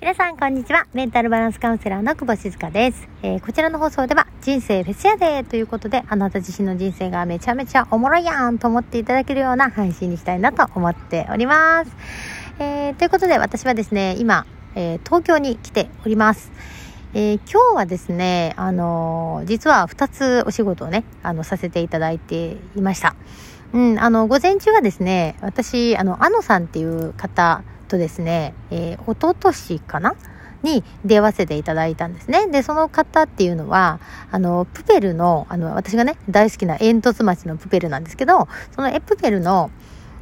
皆さん、こんにちは。メンタルバランスカウンセラーの久保静香です。えーこちらの放送では、人生フェスやでということで、あなた自身の人生がめちゃめちゃおもろいやんと思っていただけるような配信にしたいなと思っております。えーということで、私はですね、今、えー東京に来ております。えー今日はですね、あのー実は2つお仕事をね、あの、させていただいていました。うん、あの、午前中はですね、私、あの、あのさんっていう方とですね、えー、一昨年かな？に出会わせていただいたんですね。で、その方っていうのは、あの、プペルの、あの、私がね、大好きな煙突町のプペルなんですけど、そのえプペルの、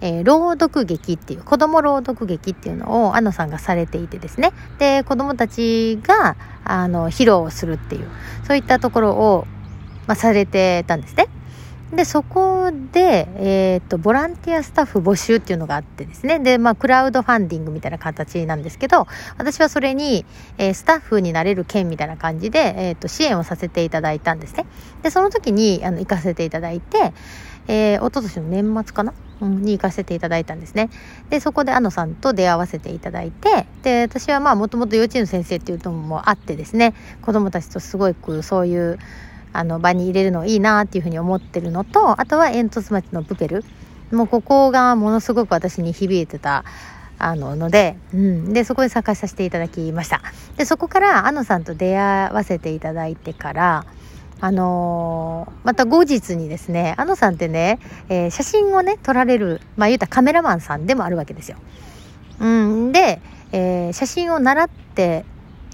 えー朗読劇っていう、子供朗読劇っていうのを、安野さんがされていてですね。で、子供たちが、あの、披露するっていう、そういったところを、まあ、されてたんですね。で、そこで、えっ、と、ボランティアスタッフ募集っていうのがあってですね。で、まあ、クラウドファンディングみたいな形なんですけど、私はそれに、えースタッフになれる件みたいな感じで、えっ、と、支援をさせていただいたんですね。で、その時に、あの、行かせていただいて、えー、一昨年の年末かな？うん、に行かせていただいたんですね。で、そこで安野さんと出会わせていただいて、で、私はまあ、もともと幼稚園の先生っていうのもあってですね、子供たちとすごくそういう、あの場に入れるのいいなっていうふうに思ってるのとあとは煙突町のプペル。もうここがものすごく私に響いてたあのので,、うん、でそこで参加させていただきました。でそこから安野さんと出会わせていただいてからあのーまた後日にですね安野さんってね、えー写真をね撮られるまあ言うたらカメラマンさんでもあるわけですよ、うん、で、えー写真を習って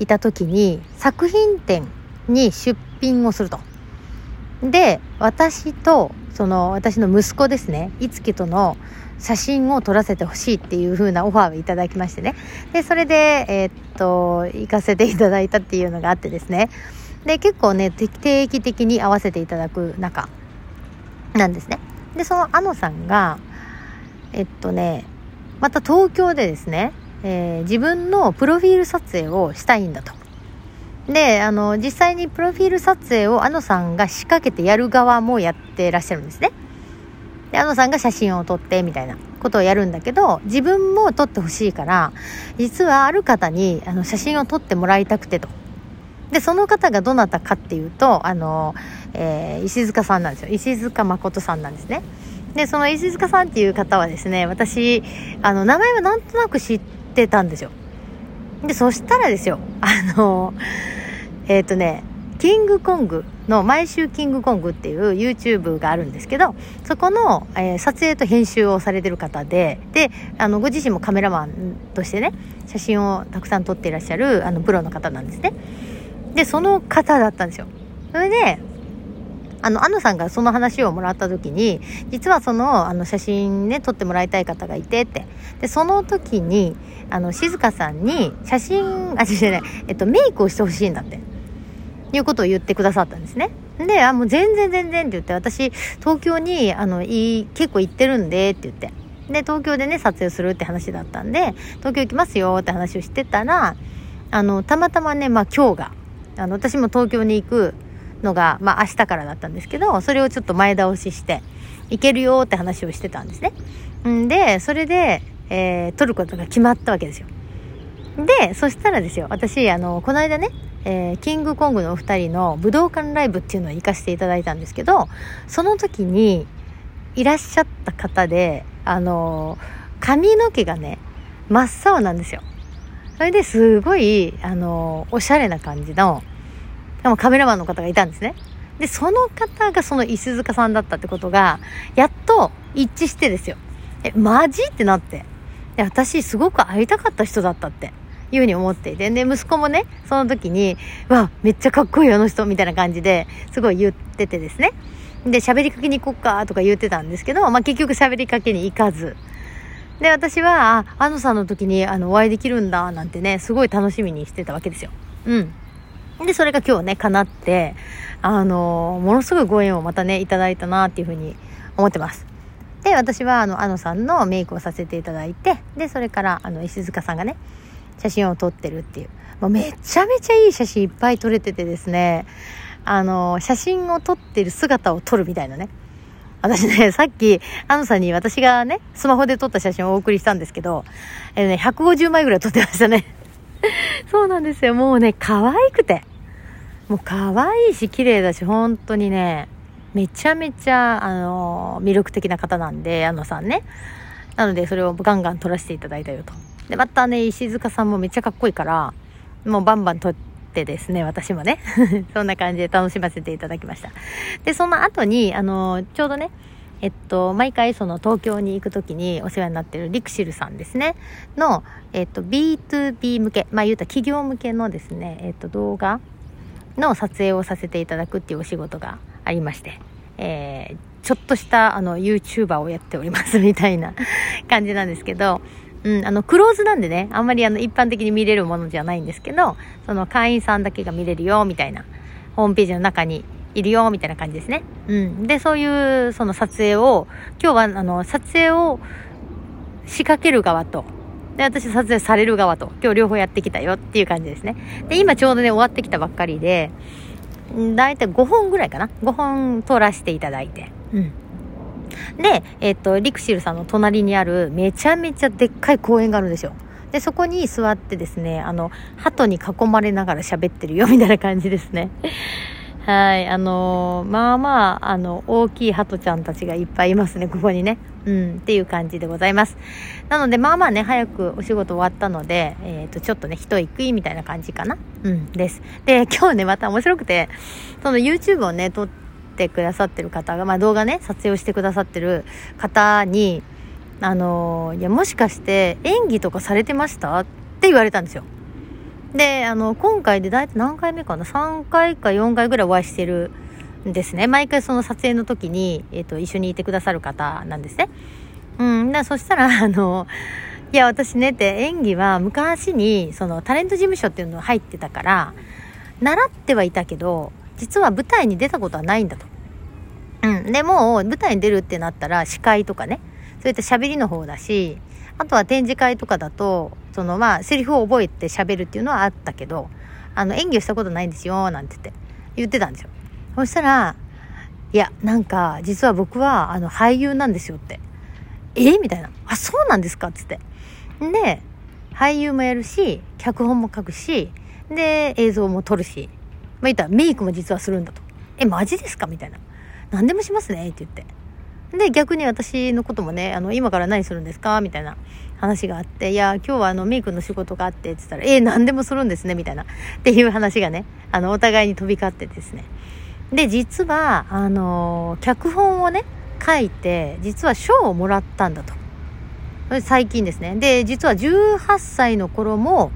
いた時に作品展に出品をすると。で、私と、その、私の息子ですね、いつきとの写真を撮らせてほしいっていう風なオファーをいただきましてね。で、それで、えーっと、行かせていただいたっていうのがあってですね。で、結構ね、定定期的に会わせていただく中なんですね。で、そのあのさんが、えっとね、また東京でですね、えー自分のプロフィール撮影をしたいんだと。で、あの、実際にプロフィール撮影をあのさんが仕掛けてやる側もやってらっしゃるんですね。で、あのさんが写真を撮ってみたいなことをやるんだけど、自分も撮ってほしいから、実はある方にあの写真を撮ってもらいたくてと。で、その方がどなたかっていうと、あの、えー石塚さんなんですよ。石塚誠さんなんですね。で、その石塚さんっていう方はですね、私、あの、名前はなんとなく知ってたんですよ。で、そしたらですよ、あの、えっ、とね、キングコングの、毎週キングコングっていう YouTube があるんですけど、そこの、えー撮影と編集をされてる方で、で、あの、ご自身もカメラマンとしてね、写真をたくさん撮っていらっしゃる、あの、プロの方なんですね。で、その方だったんですよ。それで、あの、安野さんがその話をもらった時に、実はその、あの、写真ね、撮ってもらいたい方がいてって。で、その時に、あの、静香さんに、写真、あ、違う違う、えっと、メイクをしてほしいんだって。いうことを言ってくださったんですね。で、あ、もう全然全然って言って、私、東京に、あの、いい、結構行ってるんで、って言って。で、東京でね、撮影するって話だったんで、東京行きますよって話をしてたら、あの、たまたまね、まあ今日が、あの、私も東京に行くのが、まあ明日からだったんですけど、それをちょっと前倒しして、行けるよって話をしてたんですね。んで、それで、えー撮ることが決まったわけですよ。で、そしたらですよ、私、あの、この間ね、えーキングコングのお二人の武道館ライブっていうのを行かせていただいたんですけど、その時にいらっしゃった方で、あの、髪の毛がね、真っ青なんですよ。それですごい、あの、おしゃれな感じの、でもカメラマンの方がいたんですね。で、その方がその石塚さんだったってことが、やっと一致してですよ。え、マジってなって。で、私すごく会いたかった人だったって。いうふうに思っていて。で、息子もね、その時に、わ、めっちゃかっこいいあの人、みたいな感じで、すごい言っててですね。で、喋りかけに行こっか、とか言ってたんですけど、まあ、結局喋りかけに行かず。で、私は、あ、あのさんの時に、あの、お会いできるんだ、なんてね、すごい楽しみにしてたわけですよ。うん。で、それが今日ね、叶って、あの、ものすごいご縁をまたね、いただいたな、っていうふうに思ってます。で、私は、あの、あのさんのメイクをさせていただいて、で、それから、あの、石塚さんがね、写真を撮ってるっていう。もうめちゃめちゃいい写真いっぱい撮れててですね、あの、写真を撮ってる姿を撮るみたいなね。私ね、さっき、あのさんに私がね、スマホで撮った写真をお送りしたんですけど、えーね、150枚ぐらい撮ってましたね。そうなんですよ。もうね、可愛くて。もう可愛いし、綺麗だし、本当にね、めちゃめちゃ、あの、魅力的な方なんで、矢野さんね。なので、それをガンガン撮らせていただいたよと。で、またね、石塚さんもめっちゃかっこいいから、もうバンバン撮ってですね、私もね。そんな感じで楽しませていただきました。で、その後に、あの、ちょうどね、えっと、毎回その東京に行くときにお世話になってるリクシルさんですね、の、えっと、B2B 向け、まあ言うたら企業向けのですね、えっと、動画の撮影をさせていただくっていうお仕事がありまして、えー、ちょっとしたあの YouTuber をやっておりますみたいな感じなんですけど、うん、あの、クローズなんでね、あんまりあの、一般的に見れるものじゃないんですけど、その会員さんだけが見れるよ、みたいな、ホームページの中にいるよ、みたいな感じですね。うん。で、そういう、その撮影を、今日は、あの、撮影を仕掛ける側と、で、私撮影される側と、今日両方やってきたよっていう感じですね。で、今ちょうどね、終わってきたばっかりで、だいたい5本ぐらいかな ?5 本撮らせていただいて。うん。で、えっ、と、リクシルさんの隣にあるめちゃめちゃでっかい公園があるんですよ。で、そこに座ってですね、あの、鳩に囲まれながら喋ってるよみたいな感じですね。はい、あのー、まあまあ、あの、大きい鳩ちゃんたちがいっぱいいますね、ここにね。うん、っていう感じでございます。なので、まあまあね、早くお仕事終わったので、えっ、ー、と、ちょっとね、一息みたいな感じかな。うん、です。で、今日ね、また面白くて、その YouTube をね、撮ってくださってる方が、まあ動画ね、撮影をしてくださってる方に、あのー、いや、もしかして演技とかされてました？って言われたんですよ。で、あの、今回で大体何回目かな ?3 回か4回ぐらいお会いしてるんですね。毎回その撮影の時に、えっ、ー、と、一緒にいてくださる方なんですね。うん、だそしたら、あの、いや、私ねって演技は昔に、そのタレント事務所っていうの入ってたから、習ってはいたけど、実は舞台に出たことはないんだと。うん。でも、舞台に出るってなったら、司会とかね、そういった喋りの方だし、あとは展示会とかだと、そのまあ、セリフを覚えて喋るっていうのはあったけど、あの、演技をしたことないんですよ、なんて言って、言ってたんですよ。そしたら、いや、なんか、実は僕は、あの、俳優なんですよって。え？みたいな。あ、そうなんですかつって。で、俳優もやるし、脚本も書くし、で、映像も撮るし、まあ、言ったらメイクも実はするんだと。え、マジですか？みたいな。何でもしますねって言って。で、逆に私のこともね、あの、今から何するんですか？みたいな話があって、いや、今日はあの、メイクの仕事があって、って言ったら、えー、何でもするんですねみたいな。っていう話がね、あの、お互いに飛び交ってですね。で、実は、あの、脚本をね、書いて、実は賞をもらったんだと。最近ですね。で、実は18歳の頃も、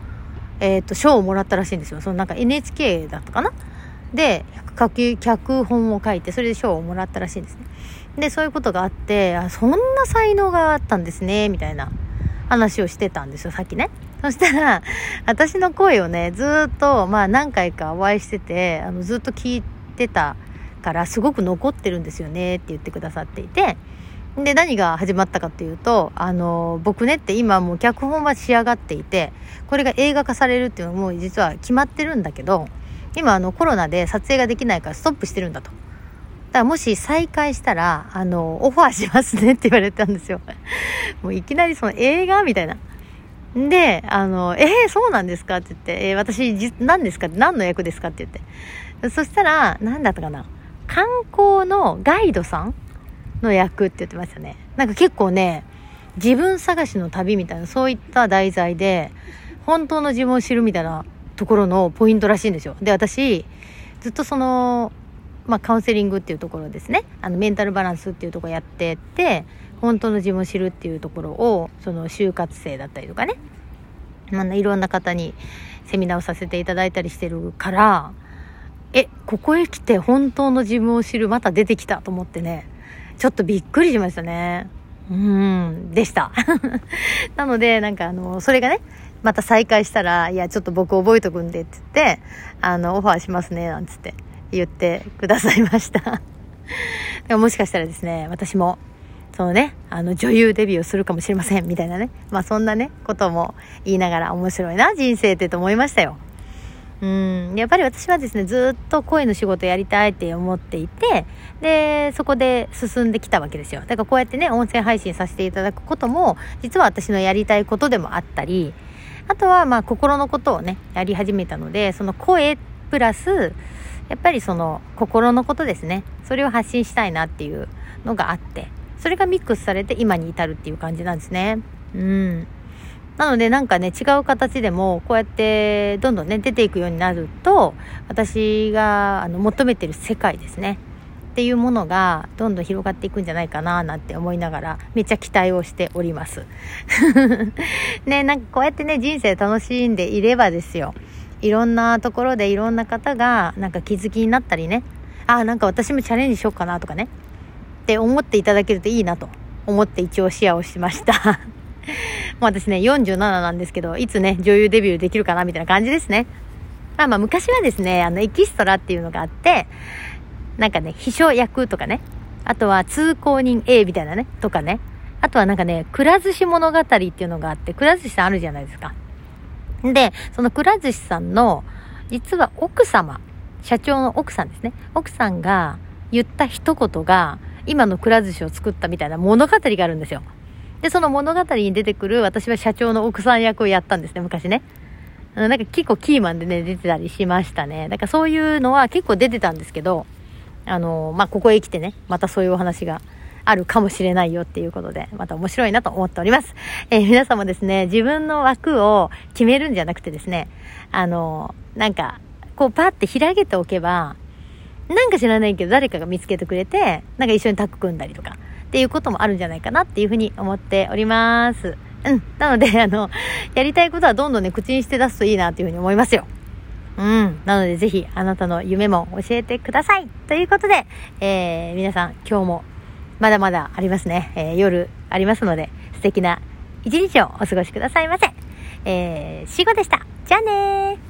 えっ、ー、と、賞をもらったらしいんですよ。そのなんか NHK だったかな？で、脚本を書いて、それで賞をもらったらしいんですね。で、そういうことがあって、あ、そんな才能があったんですね、みたいな話をしてたんですよ、さっきね。そしたら、私の声をね、ずっと、まあ何回かお会いしてて、あの、ずっと聞いてたから、すごく残ってるんですよね、って言ってくださっていて、で、何が始まったかっていうと、あの、僕ねって今もう脚本は仕上がっていて、これが映画化されるっていうのも実は決まってるんだけど、今あのコロナで撮影ができないからストップしてるんだと。だもし再開したら、あの、オファーしますねって言われたんですよ。もういきなりその映画みたいな。で、あの、えー、そうなんですかって言って、えー、私、何ですか何の役ですかって言って。そしたら、何だったかな観光のガイドさんの役って言ってましたね。なんか結構ね、自分探しの旅みたいな、そういった題材で、本当の自分を知るみたいなところのポイントらしいんですよ。で、私、ずっとその、まあ、カウンセリングっていうところですね。あのメンタルバランスっていうところやってって本当の自分を知るっていうところをその就活生だったりとかね、まあ、いろんな方にセミナーをさせていただいたりしてるからえここへ来て本当の自分を知るまた出てきたと思ってねちょっとびっくりしましたね。うんでした。なのでなんかあのそれがねまた再開したら、いや、ちょっと僕覚えとくんで、って言って、あの、オファーしますね、なんつって。言ってくださいました でももしかしたらですね、私も、そのね、あの、女優デビューをするかもしれません、みたいなね。まあそんなね、ことも言いながら面白いな、人生ってと思いましたよ。うん、やっぱり私はですね、ずっと声の仕事やりたいって思っていて、で、そこで進んできたわけですよ。だからこうやってね、音声配信させていただくことも、実は私のやりたいことでもあったり、あとはまあ心のことをねやり始めたのでその声プラスやっぱりその心のことですね。それを発信したいなっていうのがあってそれがミックスされて今に至るっていう感じなんですね。うん。なのでなんかね違う形でもこうやってどんどんね出ていくようになると私があの求めてる世界ですね。っていうものがどんどん広がっていくんじゃないかななんて思いながらめっちゃ期待をしております。ねなんかこうやってね人生楽しんでいればですよ。いろんなところでいろんな方がなんか気づきになったりね。あなんか私もチャレンジしようかなとかね。って思っていただけるといいなと。思って一応シェアをしました。もう私ね47なんですけどいつね女優デビューできるかなみたいな感じですね。まあまあ昔はですねあのエキストラっていうのがあってなんかね、秘書役とかね、あとは通行人 A みたいなね、とかね、あとはなんかね、くら寿司物語っていうのがあって、くら寿司さんあるじゃないですか。で、そのくら寿司さんの、実は奥様、社長の奥さんですね。奥さんが言った一言が、今のくら寿司を作ったみたいな物語があるんですよ。で、その物語に出てくる私は社長の奥さん役をやったんですね、昔ね。なんか結構キーマンでね、出てたりしましたね。だからそういうのは結構出てたんですけど、あの、まあ、ここへ来てね、またそういうお話があるかもしれないよっていうことで、また面白いなと思っております。えー、皆さんもですね、自分の枠を決めるんじゃなくてですね、あの、なんか、こうパって開けておけば、なんか知らないけど誰かが見つけてくれて、なんか一緒にタッグ組んだりとか、っていうこともあるんじゃないかなっていうふうに思っております。うん。なので、あの、やりたいことはどんどんね、口にして出すといいなっていうふうに思いますよ。うん。なのでぜひあなたの夢も教えてください。ということで、えー、皆さん今日もまだまだありますね。えー、夜ありますので素敵な一日をお過ごしくださいませ。えー、シゴでした。じゃあね。